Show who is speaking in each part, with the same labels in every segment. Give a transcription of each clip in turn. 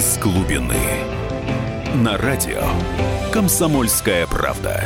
Speaker 1: из глубины. На радио «Комсомольская правда».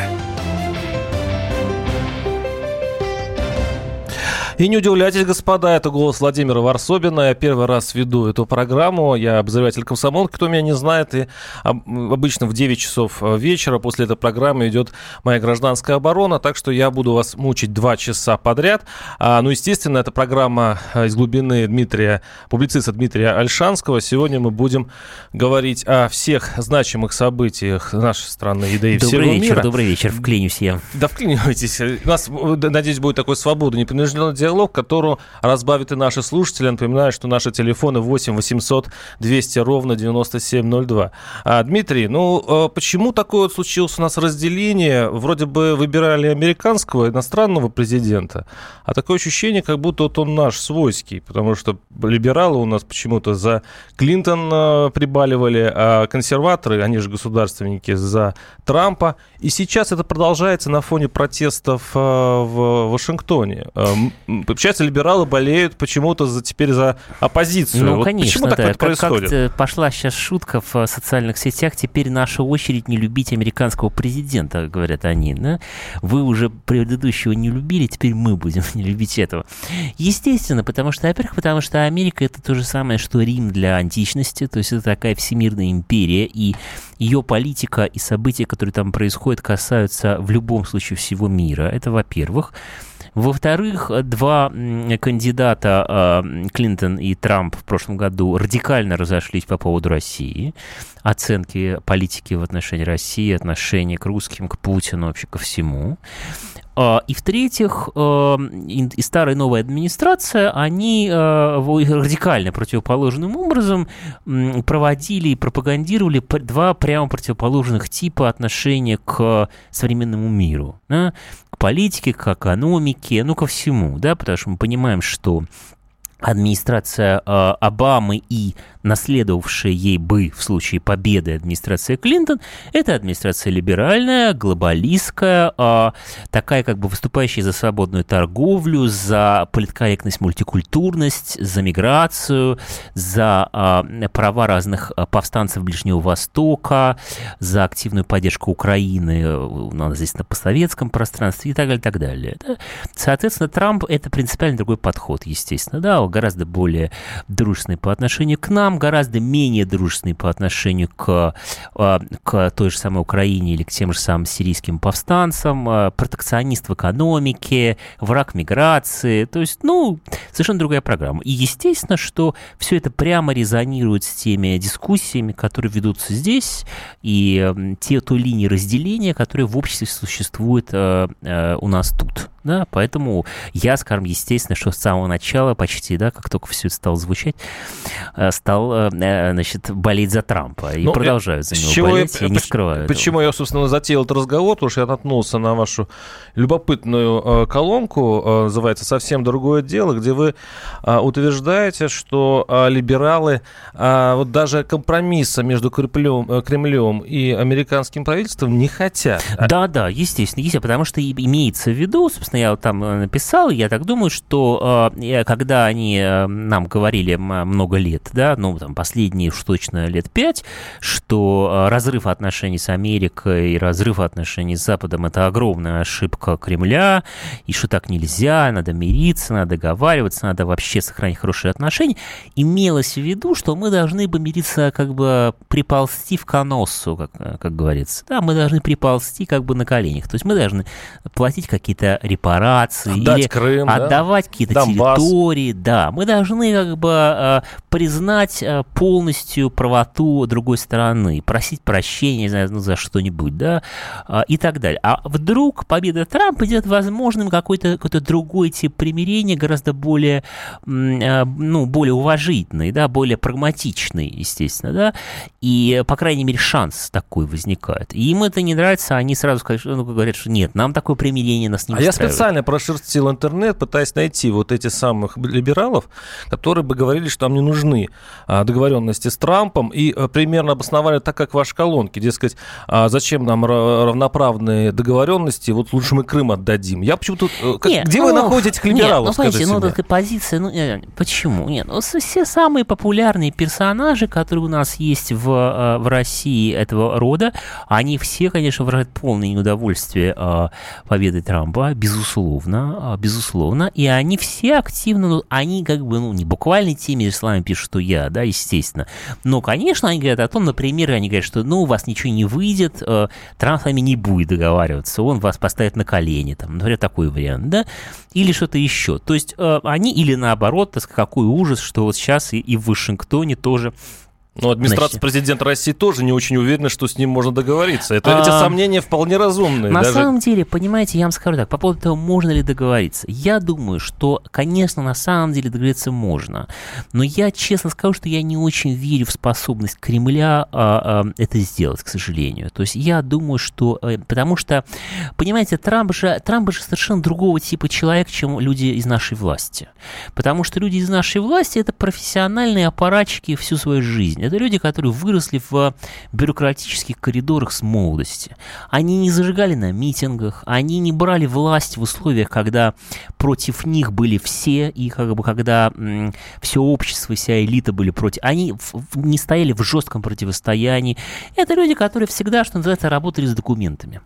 Speaker 2: И не удивляйтесь, господа, это голос Владимира Варсобина. Я первый раз веду эту программу. Я обозреватель комсомолки, кто меня не знает. И обычно в 9 часов э, вечера после этой программы идет моя гражданская оборона. Так что я буду вас мучить 2 часа подряд. А, ну, естественно, это программа э, из глубины Дмитрия, публициста Дмитрия Альшанского. Сегодня мы будем говорить о всех значимых событиях нашей страны и да и
Speaker 3: добрый
Speaker 2: всего
Speaker 3: вечер,
Speaker 2: мира.
Speaker 3: Добрый вечер, вклинюсь я.
Speaker 2: Да вклинивайтесь. У нас, надеюсь, будет такой свободный, непринужденный диалог, которого разбавит и наши слушатели. Напоминаю, что наши телефоны 8 800 200 ровно 9702. А, Дмитрий, ну а почему такое вот случилось у нас разделение? Вроде бы выбирали американского, иностранного президента, а такое ощущение, как будто вот он наш, свойский, потому что либералы у нас почему-то за Клинтон а, прибаливали, а консерваторы, они же государственники, за Трампа. И сейчас это продолжается на фоне протестов в Вашингтоне. Получается, либералы болеют почему-то за, теперь за оппозицию.
Speaker 3: Ну,
Speaker 2: вот
Speaker 3: конечно,
Speaker 2: почему так
Speaker 3: да.
Speaker 2: это происходит?
Speaker 3: Как пошла сейчас шутка в э, социальных сетях, теперь наша очередь не любить американского президента, говорят они. Да? Вы уже предыдущего не любили, теперь мы будем не любить этого. Естественно, потому что, во-первых, потому что Америка это то же самое, что Рим для античности, то есть это такая всемирная империя, и ее политика и события, которые там происходят, касаются в любом случае всего мира. Это во-первых. Во-вторых, два кандидата а, Клинтон и Трамп в прошлом году радикально разошлись по поводу России, оценки политики в отношении России, отношения к русским, к Путину, вообще ко всему. А, и в-третьих, а, и старая и новая администрация, они радикально противоположным образом проводили и пропагандировали два прямо противоположных типа отношения к современному миру. К политике, к экономике, ну, ко всему, да, потому что мы понимаем, что администрация э, Обамы и наследовавшая ей бы в случае победы администрация Клинтон, это администрация либеральная, глобалистская, э, такая как бы выступающая за свободную торговлю, за политкорректность, мультикультурность, за миграцию, за э, права разных повстанцев Ближнего Востока, за активную поддержку Украины, у нас здесь на постсоветском пространстве и так далее, и так далее. Да? Соответственно, Трамп это принципиально другой подход, естественно, да, гораздо более дружественный по отношению к нам, гораздо менее дружественный по отношению к, а, к той же самой Украине или к тем же самым сирийским повстанцам, а, протекционист в экономике, враг миграции. То есть, ну, совершенно другая программа. И естественно, что все это прямо резонирует с теми дискуссиями, которые ведутся здесь, и те, той линии разделения, которые в обществе существуют э, э, у нас тут. Да, поэтому я, скажем, естественно, что с самого начала почти, да, как только все это стало звучать, э, стал, э, э, значит, болеть за Трампа. И ну, продолжаю за него чего болеть, я, я не скрываю
Speaker 2: Почему этого. я, собственно, затеял этот разговор? Потому что я наткнулся на вашу любопытную колонку, называется «Совсем другое дело», где вы утверждаете, что либералы вот даже компромисса между Кремлем, Кремлем и американским правительством не хотят.
Speaker 3: Да-да, естественно, естественно, потому что имеется в виду, собственно, собственно, я там э, написал, я так думаю, что э, когда они э, нам говорили много лет, да, ну, там, последние уж точно лет пять, что разрыв отношений с Америкой и разрыв отношений с Западом – это огромная ошибка Кремля, и что так нельзя, надо мириться, надо договариваться, надо вообще сохранить хорошие отношения, имелось в виду, что мы должны бы мириться, как бы приползти в коносу, как, как говорится. Да, мы должны приползти как бы на коленях. То есть мы должны платить какие-то репарации репарации
Speaker 2: Отдать
Speaker 3: или
Speaker 2: Крым,
Speaker 3: отдавать да? какие-то Донбасс. территории. Да, мы должны как бы э, признать э, полностью правоту другой стороны, просить прощения, не знаю, ну, за что-нибудь, да, э, и так далее. А вдруг победа Трампа идет возможным какой-то какой другой тип примирения, гораздо более, ну, более уважительный, да, более прагматичный, естественно, да, и, по крайней мере, шанс такой возникает. И им это не нравится, они сразу скажут, ну, говорят, что нет, нам такое примирение нас не
Speaker 2: а
Speaker 3: устраивает
Speaker 2: специально прошерстил интернет, пытаясь найти вот эти самых либералов, которые бы говорили, что нам не нужны а, договоренности с Трампом, и а, примерно обосновали так, как ваши колонки. Дескать, а зачем нам равноправные договоренности, вот лучше мы Крым отдадим. Я почему-то... Э, где ну, вы находите этих либералов,
Speaker 3: нет, ну, скажите ну, такая позиция, ну, э, почему? Нет, ну, все самые популярные персонажи, которые у нас есть в, э, в России этого рода, они все, конечно, выражают полное неудовольствие э, победой Трампа, безусловно, э, безусловно, и они все активно, ну, они как бы, ну, не буквально теми словами пишут, что я, да, естественно, но, конечно, они говорят о том, например, они говорят, что, ну, у вас ничего не выйдет, э, Трамп с вами не будет договариваться, он вас поставит на колени, там, например, такой вариант, да, или что-то еще. То есть э, они, или наоборот, так, какой ужас, что вот сейчас и, и в Вашингтоне тоже
Speaker 2: но администрация Значит, президента России тоже не очень уверена, что с ним можно договориться. Это, а, эти сомнения вполне разумные.
Speaker 3: На даже... самом деле, понимаете, я вам скажу так, по поводу того, можно ли договориться. Я думаю, что, конечно, на самом деле договориться можно. Но я честно скажу, что я не очень верю в способность Кремля а, а, это сделать, к сожалению. То есть я думаю, что... А, потому что, понимаете, Трамп же, Трамп же совершенно другого типа человек, чем люди из нашей власти. Потому что люди из нашей власти это профессиональные аппаратчики всю свою жизнь. Это люди, которые выросли в бюрократических коридорах с молодости. Они не зажигали на митингах, они не брали власть в условиях, когда против них были все, и как бы когда м, все общество, вся элита были против. Они в, не стояли в жестком противостоянии. Это люди, которые всегда, что называется, работали с документами.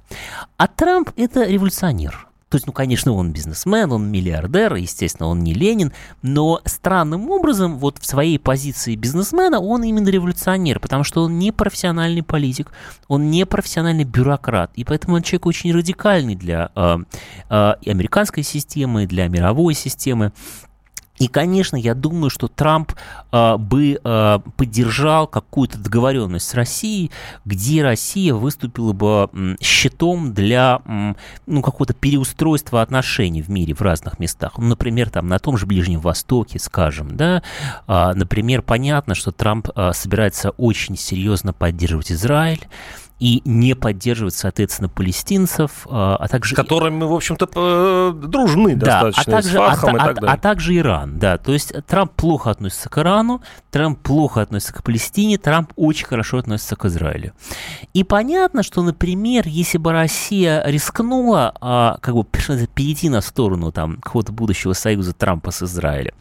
Speaker 3: А Трамп – это революционер. То есть, ну, конечно, он бизнесмен, он миллиардер, естественно, он не Ленин, но странным образом вот в своей позиции бизнесмена он именно революционер, потому что он не профессиональный политик, он не профессиональный бюрократ, и поэтому он человек очень радикальный для э, э, американской системы, для мировой системы. И, конечно, я думаю, что Трамп э, бы э, поддержал какую-то договоренность с Россией, где Россия выступила бы м, щитом для м, ну, какого-то переустройства отношений в мире в разных местах. Ну, например, там, на том же Ближнем Востоке, скажем, да, э, например, понятно, что Трамп э, собирается очень серьезно поддерживать Израиль, и не поддерживать, соответственно, палестинцев, а, а также...
Speaker 2: С которыми мы, в общем-то, дружны да, достаточно, а также, с Фахом а, и так далее.
Speaker 3: А, а также Иран, да. То есть Трамп плохо относится к Ирану, Трамп плохо относится к Палестине, Трамп очень хорошо относится к Израилю. И понятно, что, например, если бы Россия рискнула а, как бы перейти на сторону там какого-то будущего союза Трампа с Израилем,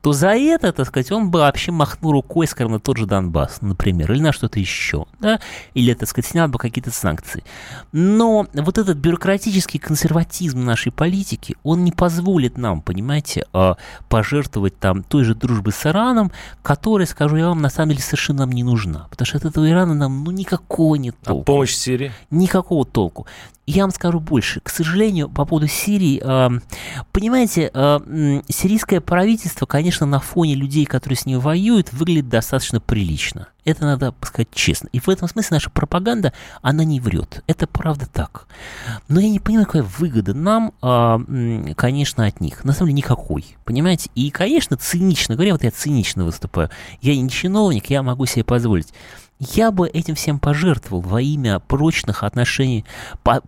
Speaker 3: то за это, так сказать, он бы вообще махнул рукой, скажем, на тот же Донбасс, например, или на что-то еще, да, или, так сказать, снял бы какие-то санкции. Но вот этот бюрократический консерватизм нашей политики, он не позволит нам, понимаете, а, пожертвовать там той же дружбой с Ираном, которая, скажу я вам, на самом деле совершенно нам не нужна. Потому что от этого Ирана нам ну никакого нет а толку.
Speaker 2: А помощь Сирии?
Speaker 3: Никакого толку. Я вам скажу больше. К сожалению, по поводу Сирии, э, понимаете, сирийское правительство, конечно, на фоне людей, которые с ней воюют, выглядит достаточно прилично. Это надо сказать честно. И в этом смысле наша пропаганда, она не врет. Это правда так. Но я не понимаю, какая выгода нам, э, конечно, от них. На самом деле никакой. Понимаете? И, конечно, цинично говоря, вот я цинично выступаю. Я не чиновник, я могу себе позволить я бы этим всем пожертвовал во имя прочных отношений,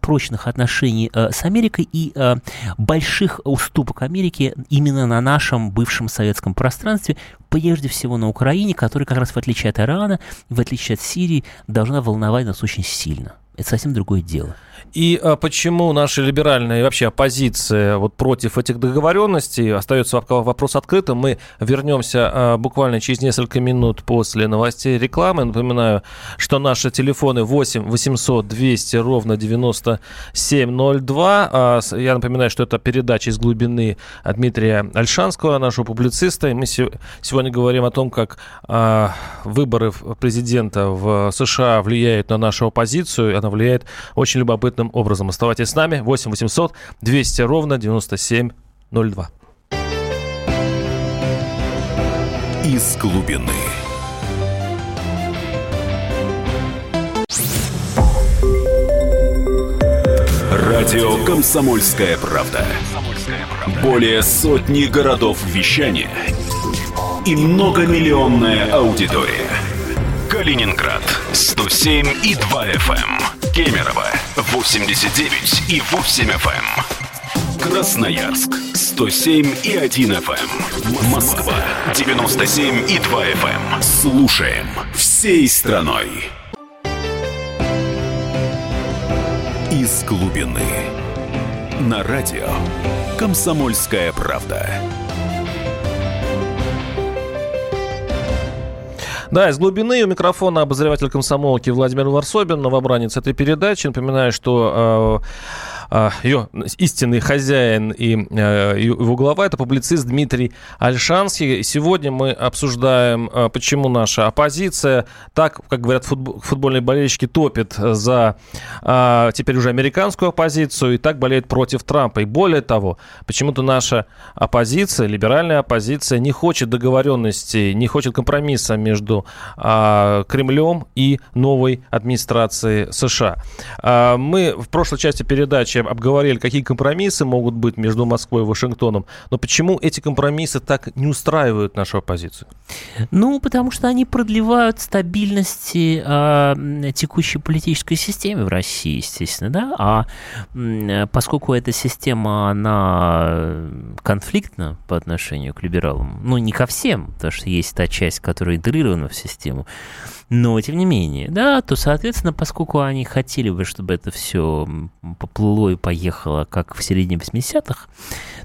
Speaker 3: прочных отношений э, с Америкой и э, больших уступок Америки именно на нашем бывшем советском пространстве, прежде всего на Украине, которая как раз в отличие от Ирана, в отличие от Сирии, должна волновать нас очень сильно. Это совсем другое дело.
Speaker 2: И а, почему наша либеральная вообще оппозиция вот против этих договоренностей остается вопрос открытым. Мы вернемся а, буквально через несколько минут после новостей рекламы. Напоминаю, что наши телефоны 8 800 200 ровно 9702. А, я напоминаю, что это передача из глубины Дмитрия Альшанского, нашего публициста. И мы сегодня говорим о том, как а, выборы президента в США влияют на нашу оппозицию. Она влияет очень любопытно любопытным образом. Оставайтесь с нами. 8 800 200 ровно 9702.
Speaker 1: Из глубины. Радио «Комсомольская правда». Более сотни городов вещания и многомиллионная аудитория. Калининград 107 и 2 FM. Кемерово 89 и 8 FM. Красноярск 107 и 1 FM. Эм. Москва 97 и 2 FM. Эм. Слушаем всей страной. Из глубины. На радио «Комсомольская правда».
Speaker 2: Да, из глубины у микрофона обозреватель комсомолки Владимир Варсобин, новобранец этой передачи. Напоминаю, что э, ее истинный хозяин и а, его глава, это публицист Дмитрий Альшанский. Сегодня мы обсуждаем, а, почему наша оппозиция так, как говорят футбольные болельщики, топит за теперь уже американскую оппозицию и так болеет против Трампа. И более того, почему-то наша оппозиция, либеральная оппозиция, не хочет договоренности, не хочет компромисса между Кремлем и новой администрацией США. Мы в прошлой части передачи обговорили, какие компромиссы могут быть между Москвой и Вашингтоном. Но почему эти компромиссы так не устраивают нашу оппозицию?
Speaker 3: Ну, потому что они продлевают стабильность э, текущей политической системы в России, естественно, да. А э, поскольку эта система, она конфликтна по отношению к либералам, ну, не ко всем, потому что есть та часть, которая интегрирована в систему, но, тем не менее, да, то, соответственно, поскольку они хотели бы, чтобы это все поплыло и поехало, как в середине 80-х,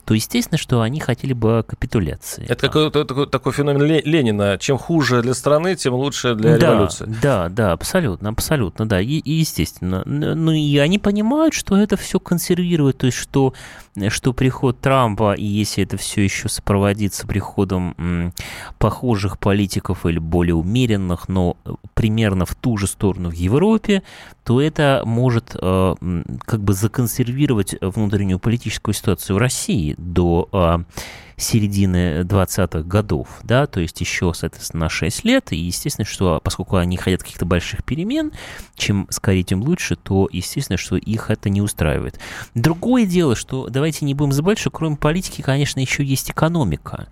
Speaker 3: то естественно, что они хотели бы капитуляции.
Speaker 2: Это какой-то такой, такой феномен Ленина. Чем хуже для страны, тем лучше для
Speaker 3: да,
Speaker 2: революции.
Speaker 3: Да, да, абсолютно, абсолютно, да. И, и естественно. Ну и они понимают, что это все консервирует, то есть что, что приход Трампа, и если это все еще сопроводится приходом похожих политиков или более умеренных, но примерно в ту же сторону в Европе, то это может э, как бы законсервировать внутреннюю политическую ситуацию в России до э, середины 20-х годов, да, то есть еще, соответственно, на 6 лет, и естественно, что поскольку они хотят каких-то больших перемен, чем скорее, тем лучше, то естественно, что их это не устраивает. Другое дело, что давайте не будем забывать, что кроме политики, конечно, еще есть экономика.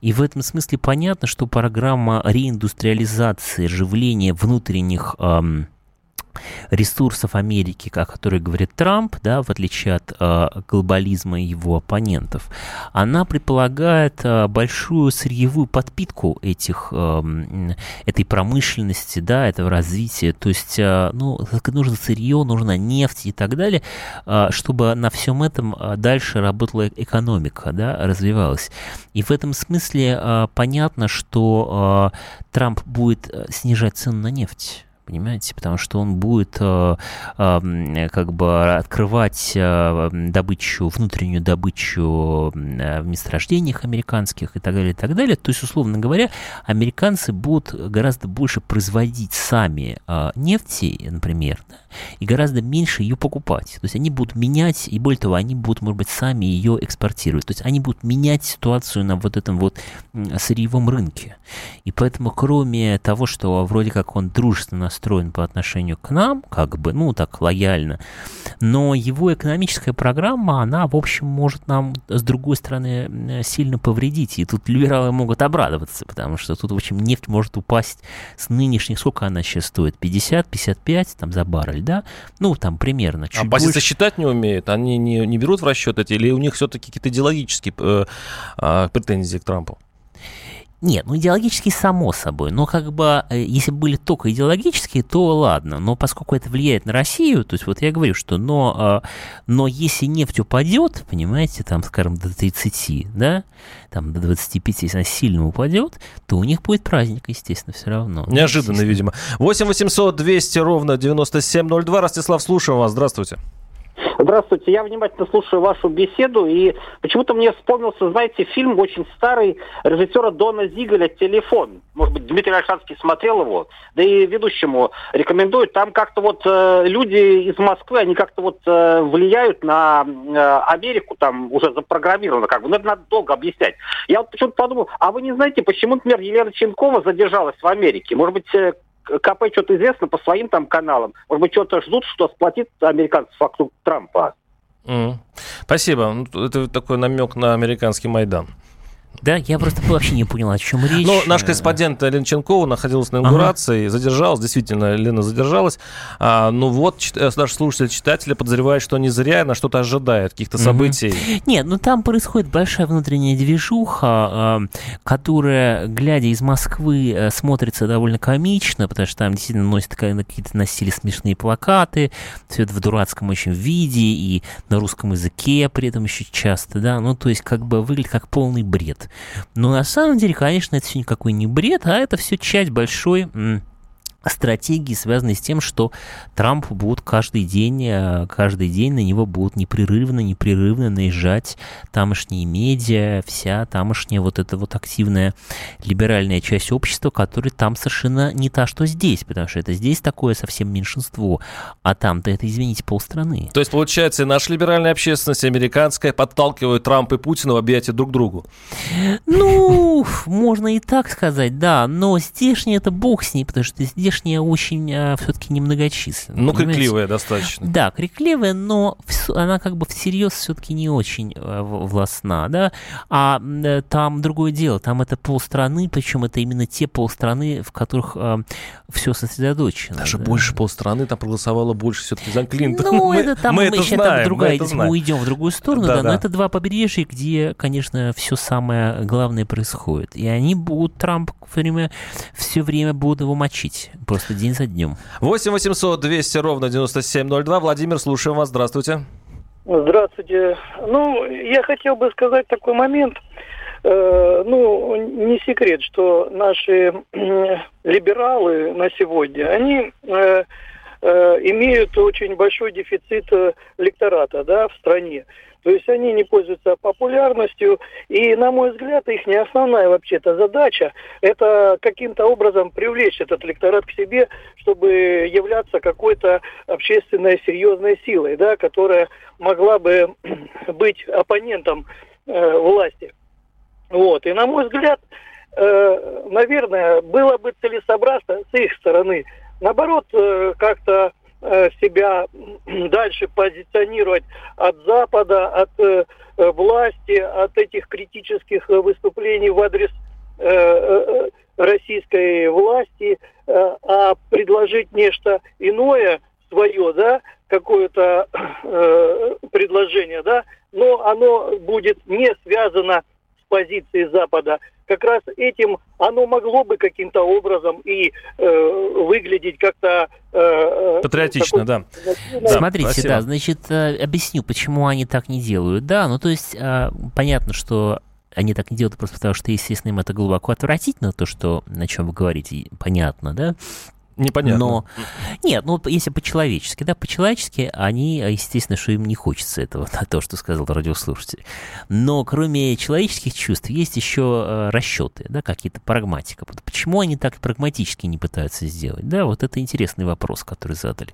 Speaker 3: И в этом смысле понятно, что программа реиндустриализации, оживления внутренних эм, ресурсов Америки, о которой говорит Трамп, да, в отличие от э, глобализма его оппонентов, она предполагает э, большую сырьевую подпитку этих, э, этой промышленности, да, этого развития. То есть, э, ну, нужно сырье, нужна нефть и так далее, э, чтобы на всем этом э, дальше работала экономика, да, развивалась. И в этом смысле э, понятно, что э, Трамп будет э, снижать цену на нефть понимаете, потому что он будет э, э, как бы открывать э, добычу, внутреннюю добычу э, в месторождениях американских и так далее, и так далее. То есть, условно говоря, американцы будут гораздо больше производить сами э, нефти, например, да, и гораздо меньше ее покупать. То есть они будут менять, и более того, они будут, может быть, сами ее экспортировать. То есть они будут менять ситуацию на вот этом вот сырьевом рынке. И поэтому, кроме того, что вроде как он дружественно настроен по отношению к нам, как бы, ну, так, лояльно, но его экономическая программа, она, в общем, может нам, с другой стороны, сильно повредить. И тут либералы могут обрадоваться, потому что тут, в общем, нефть может упасть с нынешних, сколько она сейчас стоит, 50-55 там за баррель, да? Ну, там примерно.
Speaker 2: Чуть Оппозиция больше. считать не умеет? Они не, не берут в расчет эти? Или у них все-таки какие-то идеологические э, э, претензии к Трампу?
Speaker 3: Нет, ну идеологически само собой. Но как бы, э, если были только идеологические, то ладно. Но поскольку это влияет на Россию, то есть вот я говорю, что но, э, но если нефть упадет, понимаете, там, скажем, до 30, да, там до 25, если она сильно упадет, то у них будет праздник, естественно, все равно.
Speaker 2: Неожиданно, видимо. 8 800 200 ровно 9702. Ростислав, слушаем вас. Здравствуйте.
Speaker 4: Здравствуйте, я внимательно слушаю вашу беседу, и почему-то мне вспомнился, знаете, фильм очень старый режиссера Дона Зигаля «Телефон». Может быть, Дмитрий Альшанский смотрел его, да и ведущему рекомендуют. Там как-то вот э, люди из Москвы, они как-то вот э, влияют на э, Америку, там уже запрограммировано как бы. Ну, это надо долго объяснять. Я вот почему-то подумал, а вы не знаете, почему, например, Елена Ченкова задержалась в Америке? Может быть, э, КП что-то известно по своим там каналам. Может быть, что-то ждут, что сплотит американцев вокруг Трампа.
Speaker 2: Mm. Спасибо. Ну, это такой намек на американский Майдан.
Speaker 3: Да, я просто вообще не понял, о чем речь.
Speaker 2: Ну, наш корреспондент Лена Ченкова находилась на инаугурации, ага. задержалась, действительно, Лена задержалась. А, ну вот, э, наш слушатель, читатели подозревают, что не зря на что-то ожидает, каких-то событий.
Speaker 3: Угу. Нет, ну там происходит большая внутренняя движуха, а, которая, глядя из Москвы, э, смотрится довольно комично, потому что там действительно носят какие-то носили смешные плакаты, все это в дурацком очень виде и на русском языке при этом еще часто, да, ну то есть как бы выглядит как полный бред. Но на самом деле, конечно, это все никакой не бред, а это все часть большой стратегии, связанные с тем, что Трамп будут каждый день, э, каждый день на него будут непрерывно, непрерывно наезжать тамошние медиа, вся тамошняя вот эта вот активная либеральная часть общества, которая там совершенно не та, что здесь, потому что это здесь такое совсем меньшинство, а там-то это, извините, полстраны.
Speaker 2: То есть, получается, и наша либеральная общественность, американская, подталкивают Трампа и Путина в объятия друг другу?
Speaker 3: Ну, можно и так сказать, да, но здешний это бог с ней, потому что здесь внешне очень а, все-таки немногочисленная.
Speaker 2: Ну, понимаете? крикливая достаточно.
Speaker 3: Да, крикливая, но она как бы всерьез все-таки не очень а, властна, да. А э, там другое дело, там это полстраны, причем это именно те полстраны, в которых а, все сосредоточено.
Speaker 2: Даже да. больше полстраны там проголосовало больше все-таки за Клинтон.
Speaker 3: Ну, мы, это там мы, мы это еще знаем, там другая, мы, мы уйдем в другую сторону, да, да, но это два побережья, где, конечно, все самое главное происходит. И они будут, Трамп время, все время будут его мочить просто день за днем.
Speaker 2: 8 800 200 ровно 9702. Владимир, слушаем вас. Здравствуйте.
Speaker 5: Здравствуйте. Ну, я хотел бы сказать такой момент. Э, ну, не секрет, что наши э, либералы на сегодня, они э, имеют очень большой дефицит э, лектората да, в стране. То есть они не пользуются популярностью. И, на мой взгляд, их не основная вообще-то задача – это каким-то образом привлечь этот электорат к себе, чтобы являться какой-то общественной серьезной силой, да, которая могла бы быть оппонентом э, власти. Вот. И, на мой взгляд, э, наверное, было бы целесообразно с их стороны, наоборот, э, как-то Э, себя дальше позиционировать от Запада, от э, э, власти, от этих критических выступлений в адрес российской власти, а предложить нечто иное свое, да, какое-то предложение, да, но оно будет не связано с позицией Запада, как раз этим оно могло бы каким-то образом и э, выглядеть как-то... Э,
Speaker 2: э Патриотично, такой,
Speaker 3: да. Смотрите, спасибо. да, значит, э, объясню, почему они так не делают. Да, ну то есть э, понятно, что они так не делают просто потому, что, естественно, им это глубоко отвратительно, то, что, о чем вы говорите, понятно, да?
Speaker 2: Непонятно.
Speaker 3: Но нет, ну если по-человечески, да, по-человечески они, естественно, что им не хочется этого, то, что сказал радиослушатель. Но кроме человеческих чувств есть еще э, расчеты, да, какие-то прагматика. Почему они так прагматически не пытаются сделать? Да, вот это интересный вопрос, который задали.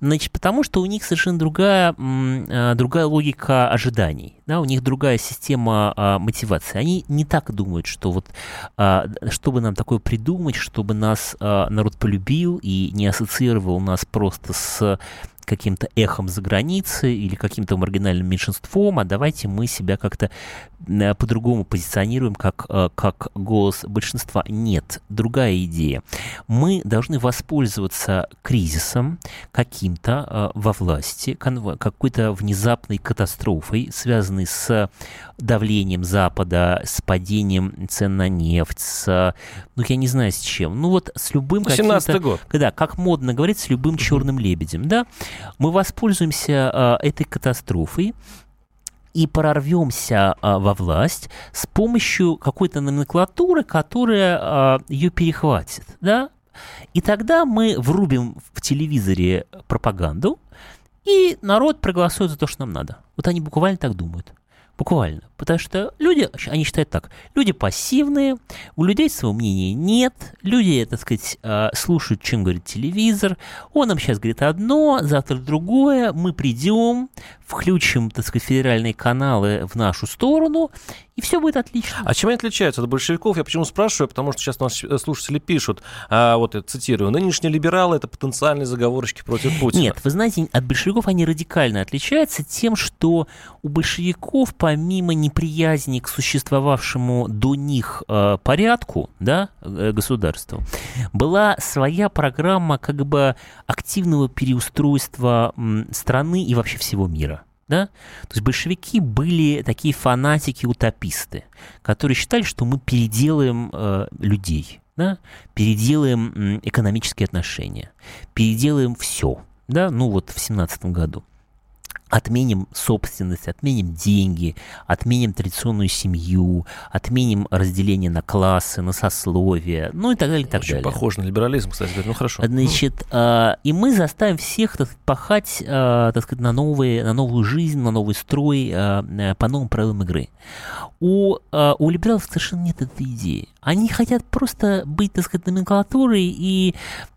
Speaker 3: Значит, потому что у них совершенно другая, э, другая логика ожиданий, да, у них другая система э, мотивации. Они не так думают, что вот, э, чтобы нам такое придумать, чтобы нас э, народ полюбил, любил и не ассоциировал нас просто с каким-то эхом за границей или каким-то маргинальным меньшинством, а давайте мы себя как-то э, по-другому позиционируем как, э, как голос большинства. Нет, другая идея. Мы должны воспользоваться кризисом каким-то э, во власти, какой-то внезапной катастрофой, связанной с давлением Запада, с падением цен на нефть, с, ну, я не знаю, с чем. Ну, вот с любым
Speaker 2: 17 год.
Speaker 3: Да, как модно говорить, с любым черным лебедем, да мы воспользуемся а, этой катастрофой и прорвемся а, во власть с помощью какой-то номенклатуры, которая а, ее перехватит, да? И тогда мы врубим в телевизоре пропаганду, и народ проголосует за то, что нам надо. Вот они буквально так думают. Буквально. Потому что люди, они считают так, люди пассивные, у людей своего мнения нет, люди, так сказать, а, слушают, чем говорит телевизор, он нам сейчас говорит одно, завтра другое, мы придем, включим, так сказать, федеральные каналы в нашу сторону, и все будет отлично.
Speaker 2: А чем они отличаются от большевиков? Я почему спрашиваю? Потому что сейчас наши слушатели пишут, а, вот я цитирую, нынешние либералы – это потенциальные заговорщики против Путина.
Speaker 3: Нет, вы знаете, от большевиков они радикально отличаются тем, что у большевиков, помимо неприязни к существовавшему до них э, порядку, да, э, государству, была своя программа как бы активного переустройства страны и вообще всего мира. Да? То есть большевики были такие фанатики-утописты, которые считали, что мы переделаем э, людей, да? переделаем экономические отношения, переделаем все. Да? Ну вот в семнадцатом году отменим собственность, отменим деньги, отменим традиционную семью, отменим разделение на классы, на сословия, ну и так далее, и так
Speaker 2: Очень
Speaker 3: далее.
Speaker 2: похоже на либерализм, кстати говоря, ну хорошо.
Speaker 3: Значит, э, и мы заставим всех так, пахать, э, так сказать, на, новые, на новую жизнь, на новый строй, э, по новым правилам игры. У, э, у либералов совершенно нет этой идеи. Они хотят просто быть, так сказать, номенклатурой и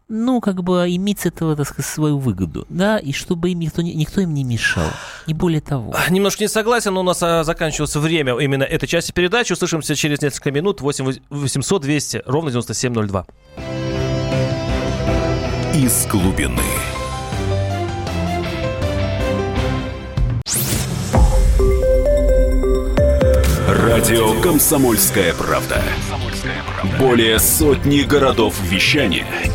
Speaker 3: ну, как бы иметь с этого, так сказать, свою выгоду, да, и чтобы им никто, никто им не мешал, не более того.
Speaker 2: Немножко не согласен, но у нас а, заканчивается время именно этой части передачи. Услышимся через несколько минут. 8 800 200 ровно 9702.
Speaker 1: Из глубины. Радио «Комсомольская правда». Более сотни городов вещания –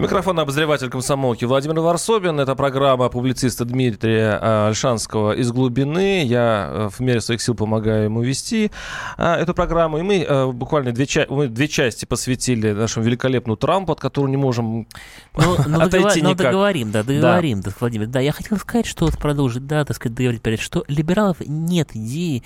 Speaker 2: Микрофон обозреватель комсомолки Владимир Варсобин. Это программа публициста Дмитрия Альшанского «Из глубины». Я э, в мере своих сил помогаю ему вести а, эту программу. И мы э, буквально две, ча- мы две части посвятили нашему великолепному Трампу, от которого не можем ну, ну, отойти
Speaker 3: договор,
Speaker 2: никак.
Speaker 3: Ну, договорим, да, договорим, да. Владимир. Да, я хотел сказать, что вот продолжить, да, так сказать, договорить, что либералов нет идеи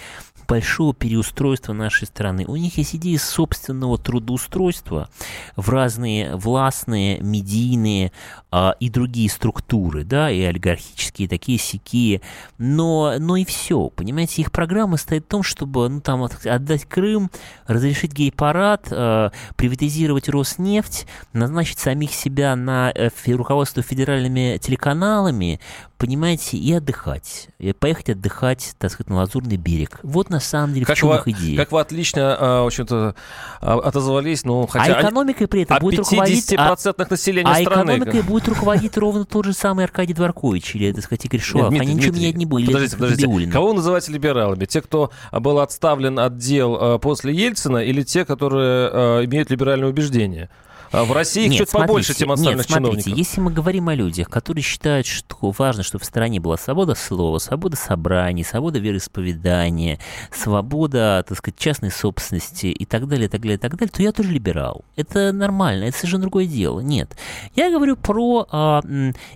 Speaker 3: большого переустройства нашей страны. У них есть идеи собственного трудоустройства в разные властные, медийные а, и другие структуры, да, и олигархические, такие сякие, но, но и все, понимаете, их программа стоит в том, чтобы, ну, там, отдать Крым, разрешить гей-парад, а, приватизировать Роснефть, назначить самих себя на э, руководство федеральными телеканалами, понимаете, и отдыхать. И поехать отдыхать, так сказать, на Лазурный берег. Вот на самом деле
Speaker 2: как
Speaker 3: в чем
Speaker 2: вы,
Speaker 3: их идея.
Speaker 2: Как вы отлично, а, в общем-то, а, отозвались, ну, хотя...
Speaker 3: А экономикой при этом
Speaker 2: а
Speaker 3: будет руководить...
Speaker 2: А, населения
Speaker 3: а
Speaker 2: страны.
Speaker 3: экономикой будет руководить ровно тот же самый Аркадий Дворкович или, так сказать, Игорь Шувалов. Они ничего менять не будут.
Speaker 2: Подождите, подождите. Кого называть либералами? Те, кто был отставлен от дел после Ельцина или те, которые имеют либеральные убеждения? А в России их нет, чуть смотрите, побольше, чем остальных нет,
Speaker 3: смотрите,
Speaker 2: чиновников.
Speaker 3: если мы говорим о людях, которые считают, что важно, чтобы в стране была свобода слова, свобода собраний, свобода вероисповедания, свобода, так сказать, частной собственности и так далее, и так далее, и так далее, то я тоже либерал. Это нормально, это совершенно другое дело. Нет. Я говорю про а,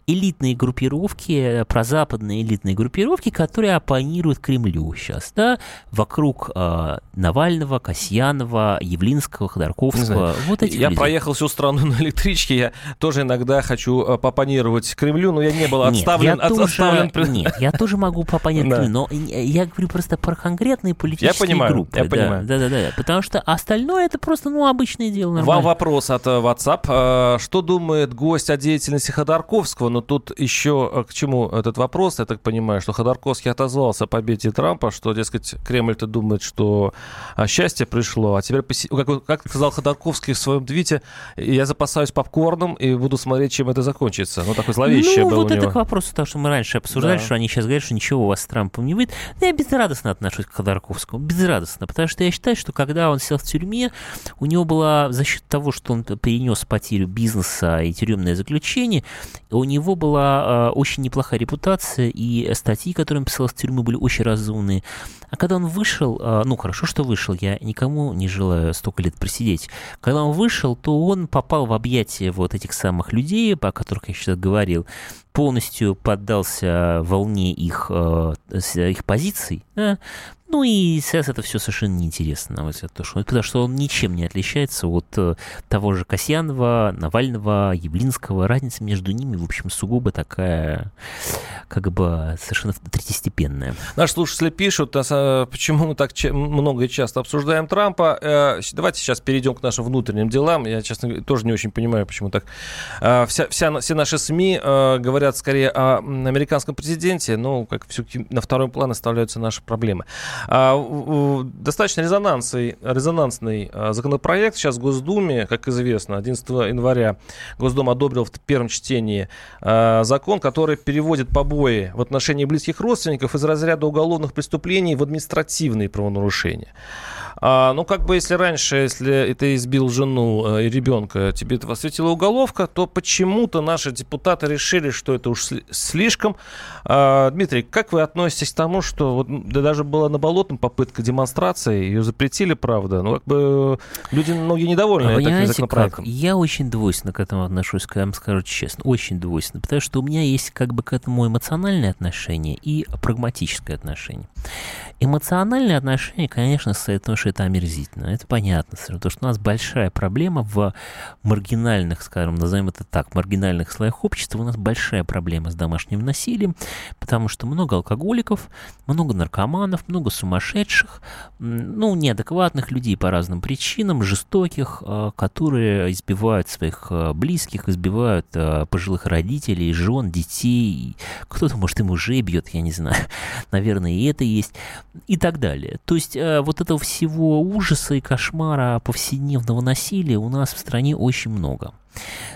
Speaker 3: элитные группировки, про западные элитные группировки, которые оппонируют Кремлю сейчас, да, вокруг а, Навального, Касьянова, Явлинского, Ходорковского. Вот эти
Speaker 2: Я
Speaker 3: люди.
Speaker 2: проехал всю страну на электричке. Я тоже иногда хочу э, попонировать Кремлю, но я не был отставлен.
Speaker 3: Нет, я, тоже, отставлен... нет, я тоже могу попонировать Кремлю, но я говорю просто про конкретные политические
Speaker 2: я понимаю,
Speaker 3: группы.
Speaker 2: Я понимаю.
Speaker 3: Да, да, да, потому что остальное это просто, ну, обычное дело. Нормально.
Speaker 2: Вам вопрос от э, WhatsApp. Э, что думает гость о деятельности Ходорковского? Но тут еще к чему этот вопрос? Я так понимаю, что Ходорковский отозвался о победе Трампа, что, дескать, Кремль-то думает, что счастье пришло, а теперь, как, как сказал Ходорковский в своем твите, я запасаюсь попкорном и буду смотреть, чем это закончится. Ну, такой зловещий
Speaker 3: ну,
Speaker 2: был
Speaker 3: вот
Speaker 2: у
Speaker 3: это
Speaker 2: него.
Speaker 3: к вопросу того, что мы раньше обсуждали, да. что они сейчас говорят, что ничего у вас с Трампом не выйдет. Я безрадостно отношусь к Ходорковскому. Безрадостно. Потому что я считаю, что когда он сел в тюрьме, у него была за счет того, что он перенес потерю бизнеса и тюремное заключение, у него была э, очень неплохая репутация, и статьи, которые он писал с тюрьмы, были очень разумные. А когда он вышел, э, ну, хорошо, что вышел, я никому не желаю столько лет просидеть. Когда он вышел, то он попал в объятия вот этих самых людей, о которых я сейчас говорил, полностью поддался волне их, э, их позиций, да, ну и сейчас это все совершенно неинтересно, на мой взгляд, потому что он ничем не отличается от э, того же Касьянова, Навального, Явлинского. Разница между ними, в общем, сугубо такая, как бы, совершенно третьестепенная.
Speaker 2: Наши слушатели пишут, а, почему мы так много и часто обсуждаем Трампа. Э, давайте сейчас перейдем к нашим внутренним делам. Я, честно, тоже не очень понимаю, почему так. Э, вся, вся, все наши СМИ говорят скорее о американском президенте, но как все-таки на второй план оставляются наши проблемы. А, достаточно резонансный, резонансный законопроект сейчас в Госдуме, как известно, 11 января Госдум одобрил в первом чтении а, закон, который переводит побои в отношении близких родственников из разряда уголовных преступлений в административные правонарушения. А, ну, как бы, если раньше, если ты избил жену э, и ребенка, тебе это светила уголовка, то почему-то наши депутаты решили, что это уж слишком. А, Дмитрий, как вы относитесь к тому, что вот, да, даже была на Болотном попытка демонстрации, ее запретили, правда, но как бы люди многие недовольны
Speaker 3: а таким законопроектом. Как? Я очень двойственно к этому отношусь, я вам скажу честно, очень двойственно, потому что у меня есть как бы к этому эмоциональное отношение и прагматическое отношение. Эмоциональное отношение, конечно, состоит в том, что это омерзительно. Это понятно. Потому что у нас большая проблема в маргинальных, скажем, назовем это так, маргинальных слоях общества. У нас большая проблема с домашним насилием, потому что много алкоголиков, много наркоманов, много сумасшедших, ну, неадекватных людей по разным причинам, жестоких, а, которые избивают своих а, близких, избивают а, пожилых родителей, жен, детей. Кто-то, может, и мужей бьет, я не знаю. Наверное, и это есть и так далее. То есть э, вот этого всего ужаса и кошмара повседневного насилия у нас в стране очень много.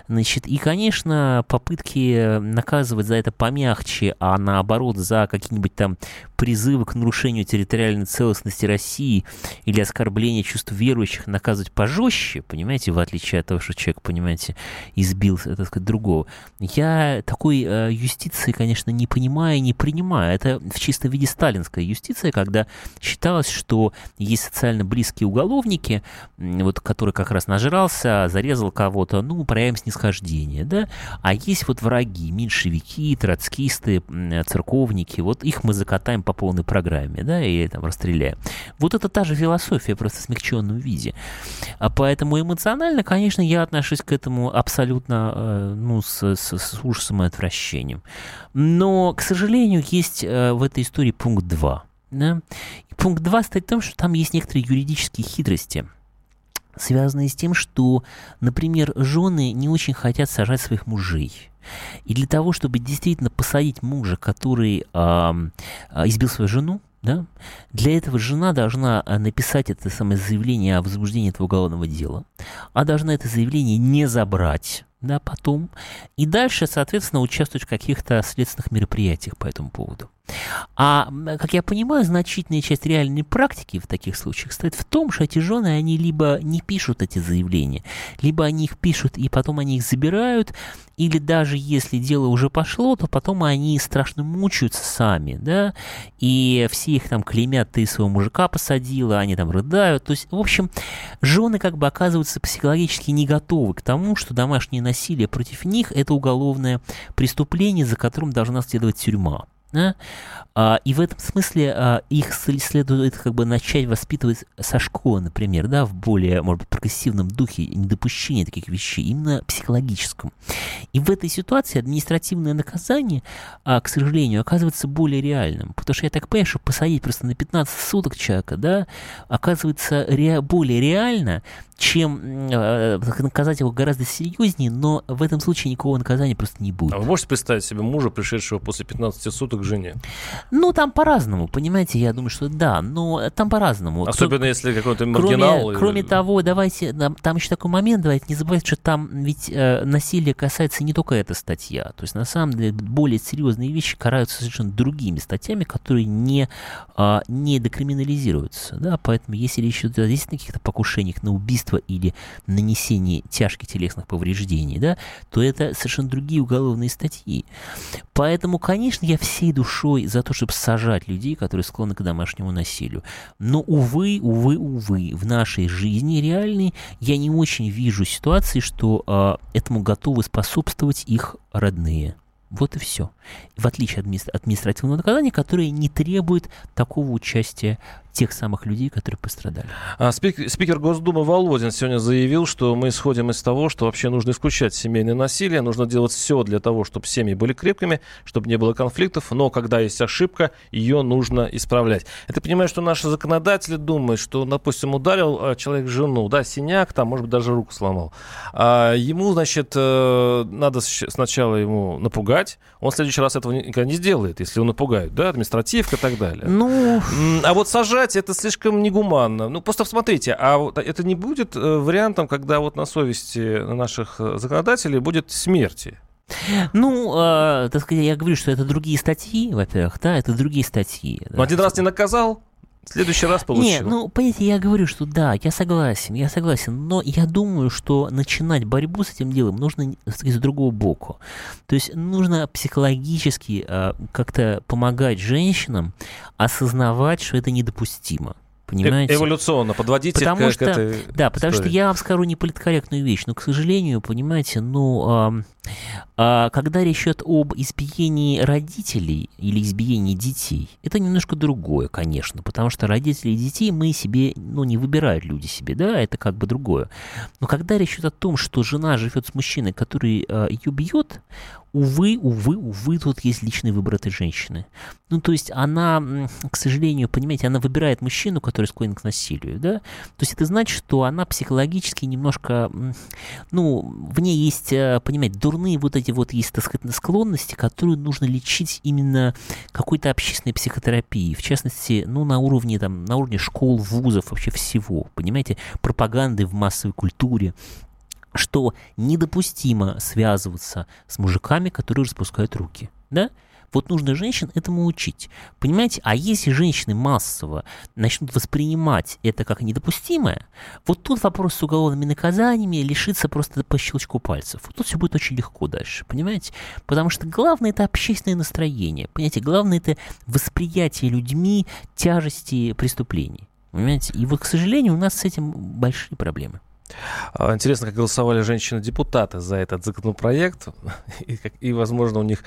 Speaker 3: Значит, и, конечно, попытки наказывать за это помягче, а наоборот за какие-нибудь там призывы к нарушению территориальной целостности России или оскорбление чувств верующих наказывать пожестче, понимаете, в отличие от того, что человек, понимаете, избил, так сказать, другого. Я такой э, юстиции, конечно, не понимаю и не принимаю. Это в чистом виде сталинская юстиция, когда считалось, что есть социально близкие уголовники, вот, который как раз нажрался, зарезал кого-то, ну, проявим снисхождение, да, а есть вот враги, меньшевики, троцкисты, церковники, вот их мы закатаем по полной программе, да, и там расстреляем. Вот это та же философия, просто в смягченном виде. А поэтому эмоционально, конечно, я отношусь к этому абсолютно, э, ну, с, с, с ужасом и отвращением. Но, к сожалению, есть э, в этой истории пункт 2. Да? И пункт 2 стоит в том, что там есть некоторые юридические хитрости – связанные с тем, что, например, жены не очень хотят сажать своих мужей. И для того, чтобы действительно посадить мужа, который э, избил свою жену, да, для этого жена должна написать это самое заявление о возбуждении этого уголовного дела, а должна это заявление не забрать, да, потом, и дальше, соответственно, участвовать в каких-то следственных мероприятиях по этому поводу. А, как я понимаю, значительная часть реальной практики в таких случаях стоит в том, что эти жены, они либо не пишут эти заявления, либо они их пишут и потом они их забирают, или даже если дело уже пошло, то потом они страшно мучаются сами, да, и все их там клеймят, ты своего мужика посадила, они там рыдают. То есть, в общем, жены как бы оказываются психологически не готовы к тому, что домашнее насилие против них – это уголовное преступление, за которым должна следовать тюрьма. А, и в этом смысле а, их следует как бы начать воспитывать со школы, например, да, в более, может быть, прогрессивном духе недопущения таких вещей, именно психологическом. И в этой ситуации административное наказание, а, к сожалению, оказывается более реальным. Потому что я так понимаю, что посадить просто на 15 суток человека, да, оказывается ре- более реально, чем э, наказать его гораздо серьезнее, но в этом случае никакого наказания просто не будет.
Speaker 2: А вы можете представить себе мужа, пришедшего после 15 суток к жене?
Speaker 3: Ну, там по-разному, понимаете, я думаю, что да, но там по-разному.
Speaker 2: Особенно Кто, если какой-то маргинал.
Speaker 3: Кроме, или... кроме того, давайте, там еще такой момент, давайте не забывайте, что там ведь э, насилие касается не только эта статья. То есть, на самом деле, более серьезные вещи караются совершенно другими статьями, которые не, э, не декриминализируются. Да? Поэтому, если речь идет о каких-то покушениях на убийство, или нанесение тяжких телесных повреждений, да, то это совершенно другие уголовные статьи. Поэтому, конечно, я всей душой за то, чтобы сажать людей, которые склонны к домашнему насилию. Но, увы, увы, увы, в нашей жизни реальной я не очень вижу ситуации, что э, этому готовы способствовать их родные. Вот и все. В отличие от административного наказания, которое не требует такого участия тех самых людей, которые пострадали.
Speaker 2: А, спикер, спикер Госдумы Володин сегодня заявил, что мы исходим из того, что вообще нужно исключать семейное насилие, нужно делать все для того, чтобы семьи были крепкими, чтобы не было конфликтов, но когда есть ошибка, ее нужно исправлять. Это понимаю, что наши законодатели думают, что, допустим, ударил а, человек жену, да, синяк, там, может быть, даже руку сломал. А ему, значит, э, надо сначала ему напугать, он в следующий раз этого никогда не сделает, если его напугают, да, административка и так далее.
Speaker 3: Ну...
Speaker 2: А вот сажать убивать это слишком негуманно. Ну, просто смотрите, а вот это не будет э, вариантом, когда вот на совести наших э, законодателей будет смерти?
Speaker 3: Ну, э, так сказать, я говорю, что это другие статьи, во-первых, да, это другие статьи.
Speaker 2: Но да. один раз не наказал, в следующий раз получил.
Speaker 3: Нет, ну, понимаете, я говорю, что да, я согласен, я согласен, но я думаю, что начинать борьбу с этим делом нужно с другого боку. То есть нужно психологически э, как-то помогать женщинам осознавать, что это недопустимо. Понимаете?
Speaker 2: Эволюционно подводить
Speaker 3: потому
Speaker 2: их
Speaker 3: что,
Speaker 2: к этой
Speaker 3: Да, потому
Speaker 2: истории.
Speaker 3: что я вам скажу неполиткорректную вещь, но, к сожалению, понимаете, ну, а, а, когда речь идет об избиении родителей или избиении детей, это немножко другое, конечно, потому что родители и детей мы себе, ну, не выбирают люди себе, да, это как бы другое. Но когда речь идет о том, что жена живет с мужчиной, который а, ее бьет, увы, увы, увы, тут есть личный выбор этой женщины. Ну, то есть она, к сожалению, понимаете, она выбирает мужчину, который склонен к насилию, да? То есть это значит, что она психологически немножко, ну, в ней есть, э, понимаете, дурные вот эти вот есть, так сказать, склонности, которые нужно лечить именно какой-то общественной психотерапией, в частности, ну, на уровне, там, на уровне школ, вузов, вообще всего, понимаете, пропаганды в массовой культуре, что недопустимо связываться с мужиками, которые распускают руки. Да? Вот нужно женщин этому учить. Понимаете? А если женщины массово начнут воспринимать это как недопустимое, вот тут вопрос с уголовными наказаниями лишится просто по щелчку пальцев. Вот тут все будет очень легко дальше. Понимаете? Потому что главное это общественное настроение. Понимаете? Главное это восприятие людьми тяжести преступлений. Понимаете? И вот, к сожалению, у нас с этим большие проблемы.
Speaker 2: А, интересно, как голосовали женщины-депутаты за этот законопроект. И, и, возможно, у них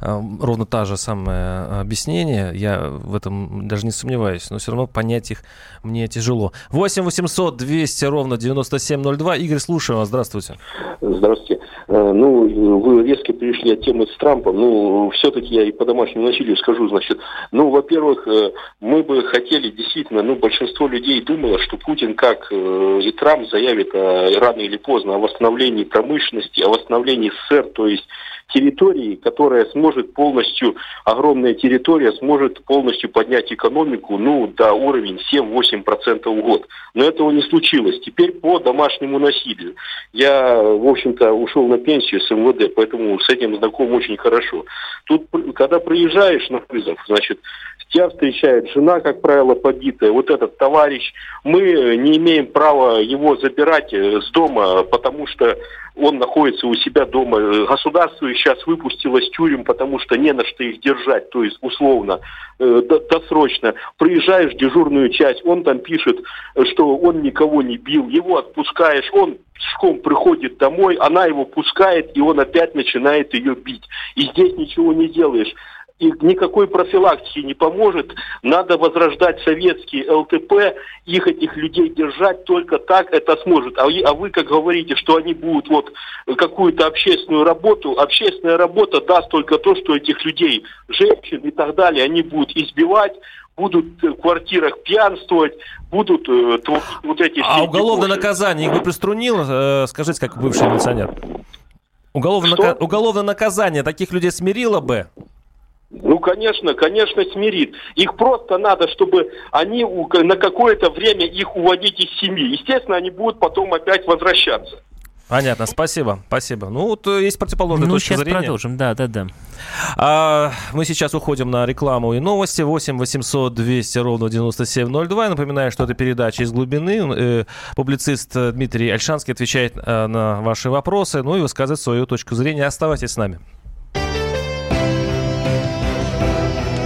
Speaker 2: а, ровно та же самое объяснение. Я в этом даже не сомневаюсь. Но все равно понять их мне тяжело. 8 800 200 ровно 9702. Игорь, слушаю вас. Здравствуйте.
Speaker 6: Здравствуйте. Э, ну, вы резко перешли от темы с Трампом. Ну, все-таки я и по домашнему насилию скажу, значит. Ну, во-первых, э, мы бы хотели действительно, ну, большинство людей думало, что Путин, как э, и Трамп, заявит рано или поздно о восстановлении промышленности, о восстановлении СССР, то есть территории, которая сможет полностью, огромная территория сможет полностью поднять экономику, ну, до уровня 7-8% в год. Но этого не случилось. Теперь по домашнему насилию. Я, в общем-то, ушел на пенсию с МВД, поэтому с этим знаком очень хорошо. Тут, когда приезжаешь на вызов, значит, тебя встречает жена, как правило, побитая, вот этот товарищ, мы не имеем права его забирать э, с дома, потому что он находится у себя дома. Государство сейчас выпустило с тюрем, потому что не на что их держать, то есть условно, э, досрочно. Приезжаешь в дежурную часть, он там пишет, что он никого не бил, его отпускаешь, он пешком приходит домой, она его пускает, и он опять начинает ее бить. И здесь ничего не делаешь и никакой профилактики не поможет. Надо возрождать советский ЛТП, их этих людей держать только так это сможет. А, а вы как говорите, что они будут вот какую-то общественную работу, общественная работа даст только то, что этих людей, женщин и так далее, они будут избивать, будут в квартирах пьянствовать, будут э, вот эти...
Speaker 2: А уголовное наказание их бы приструнило, э, скажите, как бывший милиционер? Уголовное, уголовное наказание таких людей смирило бы?
Speaker 6: Ну, конечно, конечно, смирит. Их просто надо, чтобы они на какое-то время их уводить из семьи. Естественно, они будут потом опять возвращаться.
Speaker 2: Понятно, спасибо, спасибо. Ну, вот э, есть противоположная ну, точка
Speaker 3: сейчас продолжим, да, да, да.
Speaker 2: А, мы сейчас уходим на рекламу и новости. 8 800 200 ровно 9702. Я напоминаю, что это передача из глубины. Э, публицист Дмитрий Альшанский отвечает э, на ваши вопросы, ну и высказывает свою точку зрения. Оставайтесь с нами.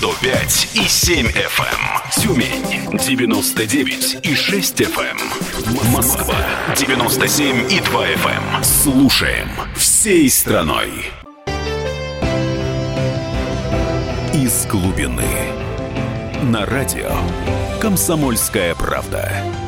Speaker 1: 105 и 7 FM. Эм. Тюмень 99 и 6 FM. Эм. Москва 97 и 2 FM. Эм. Слушаем всей страной. Из глубины. На радио «Комсомольская правда».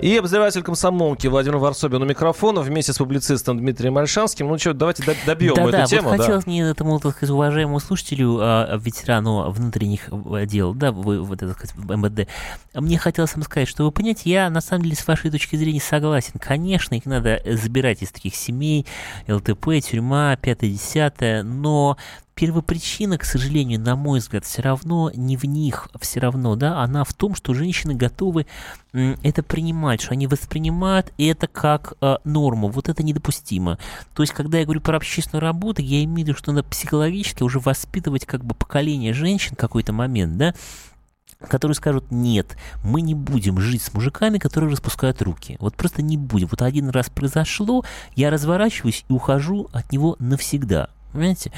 Speaker 2: И обозреватель комсомолки Владимир Варсобин у микрофона вместе с публицистом Дмитрием Альшанским. Ну что, давайте добьем да, эту
Speaker 3: да,
Speaker 2: тему.
Speaker 3: Вот да. хотелось мне этому, так сказать, уважаемому слушателю, а, ветерану внутренних дел, да, вы, вот это, сказать, МВД, мне хотелось вам сказать, что вы понимаете, я на самом деле с вашей точки зрения согласен. Конечно, их надо забирать из таких семей, ЛТП, тюрьма, пятое-десятое, но первопричина, к сожалению, на мой взгляд, все равно не в них, все равно, да, она в том, что женщины готовы это принимать, что они воспринимают это как э, норму. Вот это недопустимо. То есть, когда я говорю про общественную работу, я имею в виду, что надо психологически уже воспитывать как бы поколение женщин в какой-то момент, да, которые скажут, нет, мы не будем жить с мужиками, которые распускают руки. Вот просто не будем. Вот один раз произошло, я разворачиваюсь и ухожу от него навсегда. Понимаете?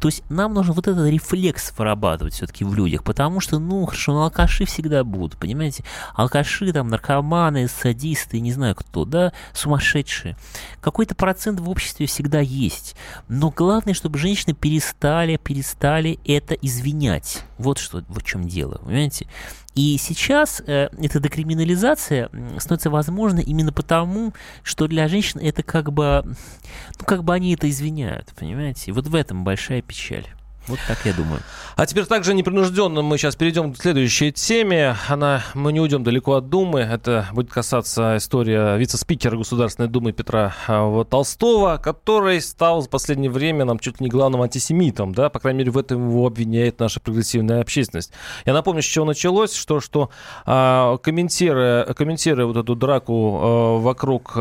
Speaker 3: То есть нам нужно вот этот рефлекс вырабатывать все-таки в людях, потому что, ну, хорошо, ну, алкаши всегда будут, понимаете? Алкаши, там, наркоманы, садисты, не знаю кто, да, сумасшедшие. Какой-то процент в обществе всегда есть. Но главное, чтобы женщины перестали, перестали это извинять. Вот что, в чем дело, понимаете? И сейчас э, эта декриминализация становится возможна именно потому, что для женщин это как бы, ну как бы они это извиняют, понимаете? И вот в этом большая печаль. Вот так я думаю.
Speaker 2: А теперь также непринужденно мы сейчас перейдем к следующей теме. Она, мы не уйдем далеко от Думы. Это будет касаться истории вице-спикера Государственной Думы Петра а, Толстого, который стал в последнее время нам чуть ли не главным антисемитом. Да? По крайней мере, в этом его обвиняет наша прогрессивная общественность. Я напомню, с чего началось, что, что а, комментируя, комментируя вот эту драку а, вокруг,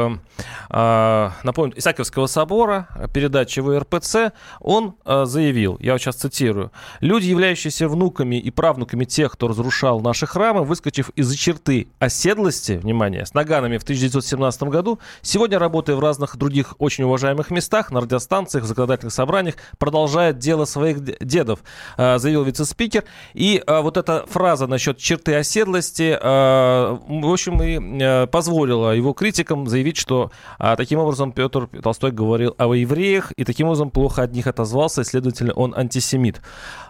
Speaker 2: напомню, Исаакиевского собора, передачи в РПЦ, он заявил, я сейчас сейчас цитирую, «Люди, являющиеся внуками и правнуками тех, кто разрушал наши храмы, выскочив из-за черты оседлости, внимание, с наганами в 1917 году, сегодня, работая в разных других очень уважаемых местах, на радиостанциях, в законодательных собраниях, продолжает дело своих дедов», э, заявил вице-спикер. И э, вот эта фраза насчет черты оседлости, э, в общем, и позволила его критикам заявить, что таким образом Петр Толстой говорил о евреях, и таким образом плохо от них отозвался, и, следовательно, он антисемит антисемит.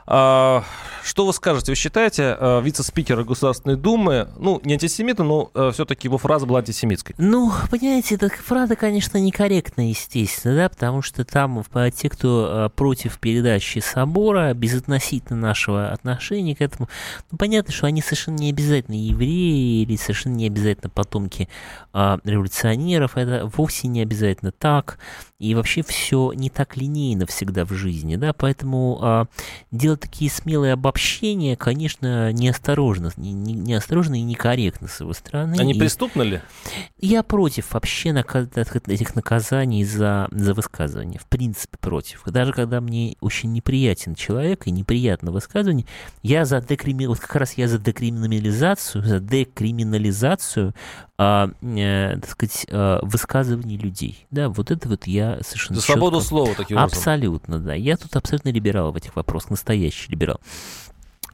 Speaker 2: А, что вы скажете? Вы считаете а, вице-спикера Государственной Думы, ну, не антисемитом, но а, все-таки его фраза была антисемитской?
Speaker 3: Ну, понимаете, эта фраза, конечно, некорректная, естественно, да, потому что там те, кто против передачи собора, безотносительно нашего отношения к этому, ну, понятно, что они совершенно не обязательно евреи или совершенно не обязательно потомки а, революционеров, это вовсе не обязательно так, и вообще все не так линейно всегда в жизни, да, поэтому а, делать такие смелые обобщения, конечно, неосторожно, не, не, неосторожно и некорректно с его стороны.
Speaker 2: Они
Speaker 3: и
Speaker 2: преступны ли?
Speaker 3: Я против вообще этих наказаний за, за высказывание, в принципе против. Даже когда мне очень неприятен человек и неприятно высказывание, я за декрими... вот как раз я за декриминализацию, за декриминализацию а, э, так сказать, а, высказываний людей. Да, вот это вот я совершенно
Speaker 2: За свободу слова, таким
Speaker 3: образом. Абсолютно, да. Я тут абсолютно либерал в этих вопросах, настоящий либерал.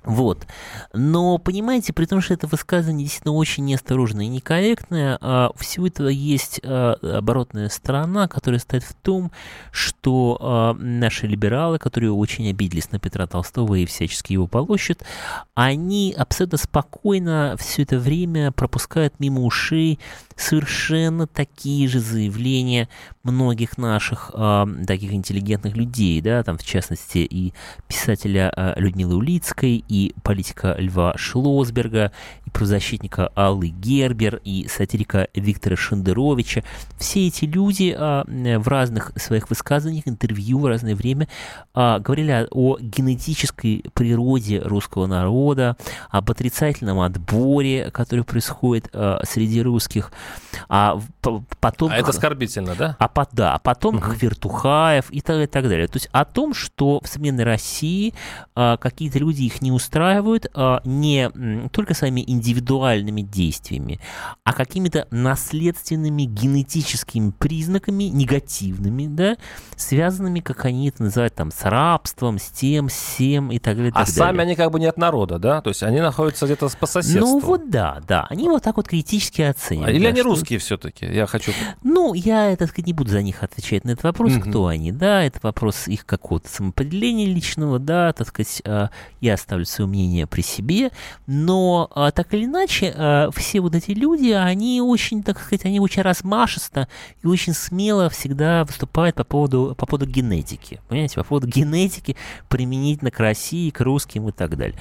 Speaker 3: Вот. Но, понимаете, при том, что это высказывание действительно очень неосторожное и некорректное, а всего этого есть а, оборотная сторона, которая стоит в том, что а, наши либералы, которые очень обиделись на Петра Толстого и всячески его полощут, они абсолютно спокойно все это время пропускают мимо ушей совершенно такие же заявления многих наших э, таких интеллигентных людей, да, там в частности и писателя Людмилы Улицкой, и политика Льва Шлосберга, и правозащитника Аллы Гербер, и сатирика Виктора Шендеровича. Все эти люди э, в разных своих высказываниях, интервью в разное время э, говорили о генетической природе русского народа, об отрицательном отборе, который происходит э, среди русских, а потом...
Speaker 2: А это оскорбительно, да?
Speaker 3: А, да, а потом угу. Вертухаев и так, и так далее. То есть о том, что в современной России а, какие-то люди их не устраивают а, не только своими индивидуальными действиями, а какими-то наследственными генетическими признаками, негативными, да, связанными, как они это называют, там, с рабством, с тем, с тем и так далее.
Speaker 2: А
Speaker 3: так
Speaker 2: сами
Speaker 3: далее.
Speaker 2: они как бы не от народа, да? То есть они находятся где-то по соседству.
Speaker 3: Ну вот да, да. Они вот так вот критически оценивают.
Speaker 2: Или
Speaker 3: да,
Speaker 2: они
Speaker 3: что-
Speaker 2: русские все-таки? Я хочу...
Speaker 3: Ну, я, так сказать, не буду за них отвечать на этот вопрос,
Speaker 2: Мгм.
Speaker 3: кто они, да, это вопрос их какого-то самоопределения личного, да, так сказать, а, я оставлю свое мнение при себе, но а, так или иначе, а, все вот эти люди, они очень, так сказать, они очень размашисто и очень смело всегда выступают по поводу, по поводу генетики, понимаете, по поводу генетики применительно к России, к русским и так далее.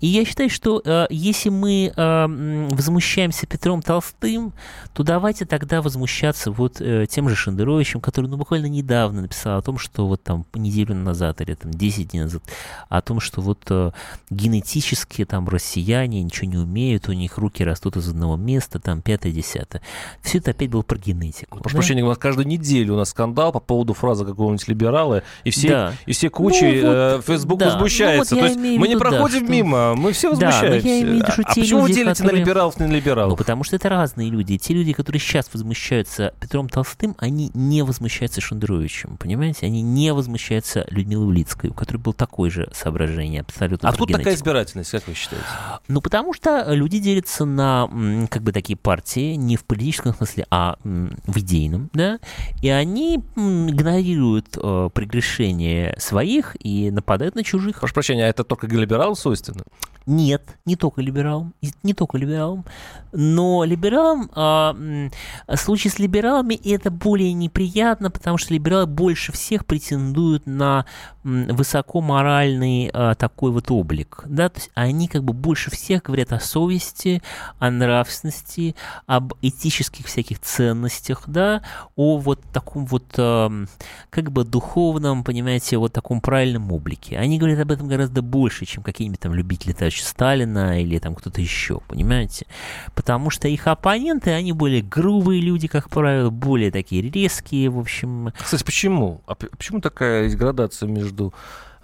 Speaker 3: И я считаю, что э, если мы возмущаемся Петром Толстым, то давайте тогда возмущаться вот э, тем же Шендеровичем, который ну, буквально недавно написал о том, что вот там неделю назад или там 10 дней назад, о том, что вот э, генетически там россияне ничего не умеют, у них руки растут из одного места, там пятое-десятое. Все это опять было про генетику.
Speaker 2: Прошу
Speaker 3: да?
Speaker 2: прощения, у нас каждую неделю у нас скандал по поводу фразы какого-нибудь либерала, и все,
Speaker 3: Да.
Speaker 2: и все кучи
Speaker 3: Ну, вот,
Speaker 2: э, Facebook
Speaker 3: да.
Speaker 2: возмущается.
Speaker 3: Ну, вот
Speaker 2: То
Speaker 3: я
Speaker 2: есть мы не
Speaker 3: виду, да,
Speaker 2: проходим
Speaker 3: что-
Speaker 2: мимо, мы все
Speaker 3: Да, я
Speaker 2: возмущаемся.
Speaker 3: имею в виду, что
Speaker 2: а
Speaker 3: те
Speaker 2: почему вы
Speaker 3: люди,
Speaker 2: делите
Speaker 3: которые-
Speaker 2: на либералов, на либералов?
Speaker 3: Ну, потому что это разные люди. Те люди, которые сейчас возмущаются Петром Толстым, они не возмущаются Шендеровичем, понимаете? Они не возмущаются Людмилой Улицкой, у которой было такое же соображение абсолютно. про
Speaker 2: Откуда такая
Speaker 3: генетику.
Speaker 2: избирательность, как вы считаете?
Speaker 3: Ну, потому что люди делятся на, как бы, такие партии, не в политическом смысле, а в идейном, да, и они игнорируют э, прегрешения своих и нападают на чужих.
Speaker 2: Прошу прощения, а это только либералам свойственно?
Speaker 3: Нет, не только либералам, не только либералам, но либералам, м, в случае с либералами это более неприятно, потому что либералы больше всех претендуют на высокоморальный а, такой вот облик, да, то есть они как бы больше всех говорят о совести, о нравственности, об этических всяких ценностях, да, о вот таком вот ам, как бы духовном, понимаете, вот таком правильном облике. Они говорят об этом гораздо больше, чем какие-нибудь там любители товарища Сталина или там кто-то еще, понимаете? Потому что их оппоненты, они более грубые люди, как правило, более такие резкие, в общем.
Speaker 2: Кстати, почему? А почему такая градация между...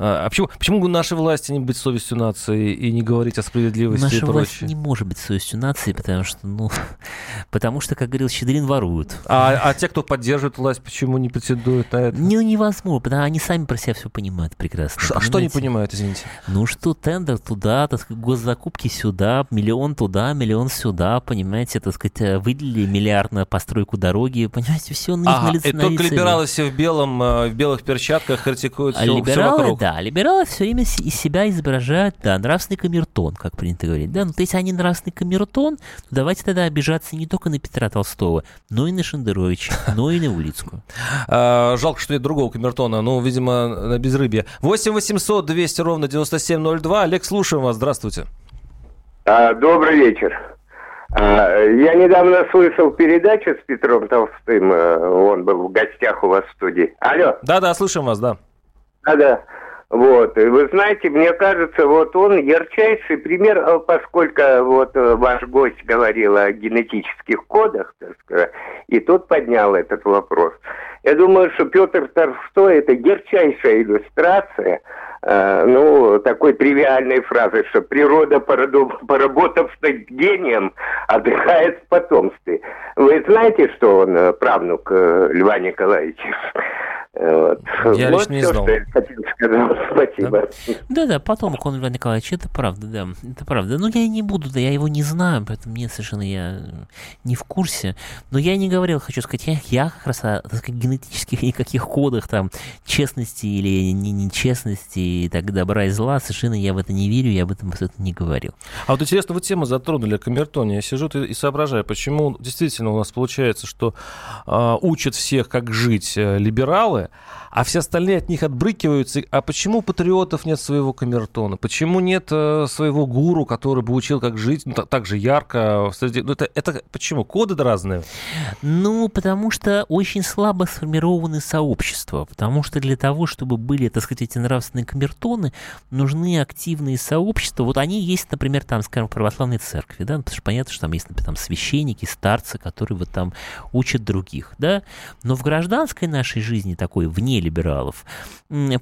Speaker 2: А а почему, почему нашей власти не быть совестью нации и не говорить о справедливости и
Speaker 3: Наша власть
Speaker 2: прочее?
Speaker 3: не может быть совестью нации, потому что, ну, потому что, как говорил Щедрин, воруют.
Speaker 2: А, а те, кто поддерживает власть, почему не претендуют на это?
Speaker 3: Ну, невозможно, потому что они сами про себя все понимают прекрасно.
Speaker 2: Ш- а что они
Speaker 3: понимаете?
Speaker 2: понимают, извините?
Speaker 3: Ну что, тендер туда, так сказать, госзакупки сюда, миллион туда, миллион сюда, понимаете, так сказать, э, выделили миллиард на постройку дороги, понимаете, все на
Speaker 2: Ага,
Speaker 3: на
Speaker 2: и
Speaker 3: лице. на
Speaker 2: только
Speaker 3: лице
Speaker 2: либералы все в белом, э, в белых перчатках критикуют
Speaker 3: А
Speaker 2: все,
Speaker 3: либералы,
Speaker 2: вокруг.
Speaker 3: да, либералы все время из себя изображают, да, нравственный камертон, как принято говорить, да, ну, то есть они нравственный камертон, то давайте тогда обижаться не только на Петра Толстого, но и на Шендеровича, но и на Улицкую.
Speaker 2: А, жалко, что нет другого камертона, ну, видимо, на безрыбье. 8 800 200 ровно 9702. Олег, слушаем вас, здравствуйте.
Speaker 7: А, Добрый вечер. А, Я недавно слышал передачу с Петром Толстым. э, Он был в гостях у вас в студии. Алло,
Speaker 2: Да-да, слышим вас, да.
Speaker 7: да-да. Вот, и вы знаете, мне кажется, вот он ярчайший пример, э, поскольку вот э, ваш гость говорил о генетических кодах, так сказать, и тот поднял этот вопрос. Я думаю, что Петр Толстой это ярчайшая иллюстрация, э, ну, такой тривиальной фразы, что природа, поработав гением, отдыхает в потомстве. Вы знаете, что он э, правнук э, Льва Николаевича? Вот.
Speaker 2: Я
Speaker 7: вот
Speaker 2: лично не
Speaker 7: всё,
Speaker 2: знал.
Speaker 7: что я хотел сказать. Спасибо.
Speaker 3: Да-да, потом он Льва Николаевич, это правда, да, это правда. Но я и не буду, да, я его не знаю, поэтому мне совершенно я э, не в курсе. Но я не говорил, хочу сказать, я, я как раз о так сказать, генетических никаких кодах там честности или не- нечестности и так добра и зла, совершенно я в это не верю, я об этом абсолютно не говорил.
Speaker 2: А вот интересно, вы тему затронули о камертоне. Я сижу и, и соображаю, почему действительно у нас получается, что а, учат всех, как жить э, либералы, uh, а все остальные от них отбрыкиваются. А почему у патриотов нет своего камертона? Почему нет э, своего гуру, который бы учил, как жить ну, та- так же ярко? среди- Ну, это, это почему? Коды разные?
Speaker 3: Ну, потому что очень слабо сформированы сообщества. Потому что для того, чтобы были, так сказать, эти нравственные камертоны, нужны активные сообщества. Вот они есть, например, там, скажем, в православной церкви, да, потому что понятно, что там есть, например, там священники, старцы, которые вот там учат других, да. Но в гражданской нашей жизни такой, вне либералов,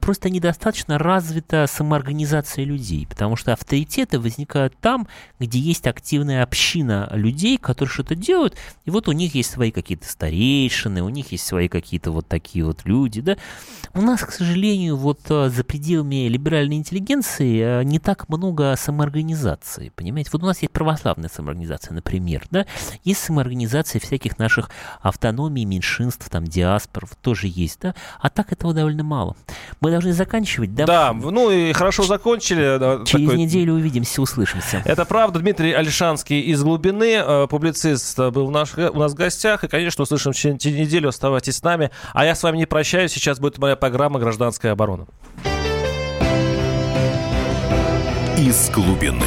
Speaker 3: просто недостаточно развита самоорганизация людей, потому что авторитеты возникают там, где есть активная община людей, которые что-то делают, и вот у них есть свои какие-то старейшины, у них есть свои какие-то вот такие вот люди, да. У нас, к сожалению, вот э, за пределами либеральной интеллигенции э, не так много самоорганизации, понимаете? Вот у нас есть православная самоорганизация, например, да, есть самоорганизация всяких наших автономий, меньшинств, там, диаспор, тоже есть, да, а так этого довольно мало. Мы должны заканчивать, да?
Speaker 2: Да, ну и хорошо закончили.
Speaker 3: Через такой... неделю увидимся, услышимся.
Speaker 2: Это правда. Дмитрий Альшанский из глубины, э, публицист, был у нас, у нас в гостях. И, конечно, услышим через неделю. Оставайтесь с нами. А я с вами не прощаюсь. Сейчас будет моя программа «Гражданская оборона».
Speaker 1: Из глубины.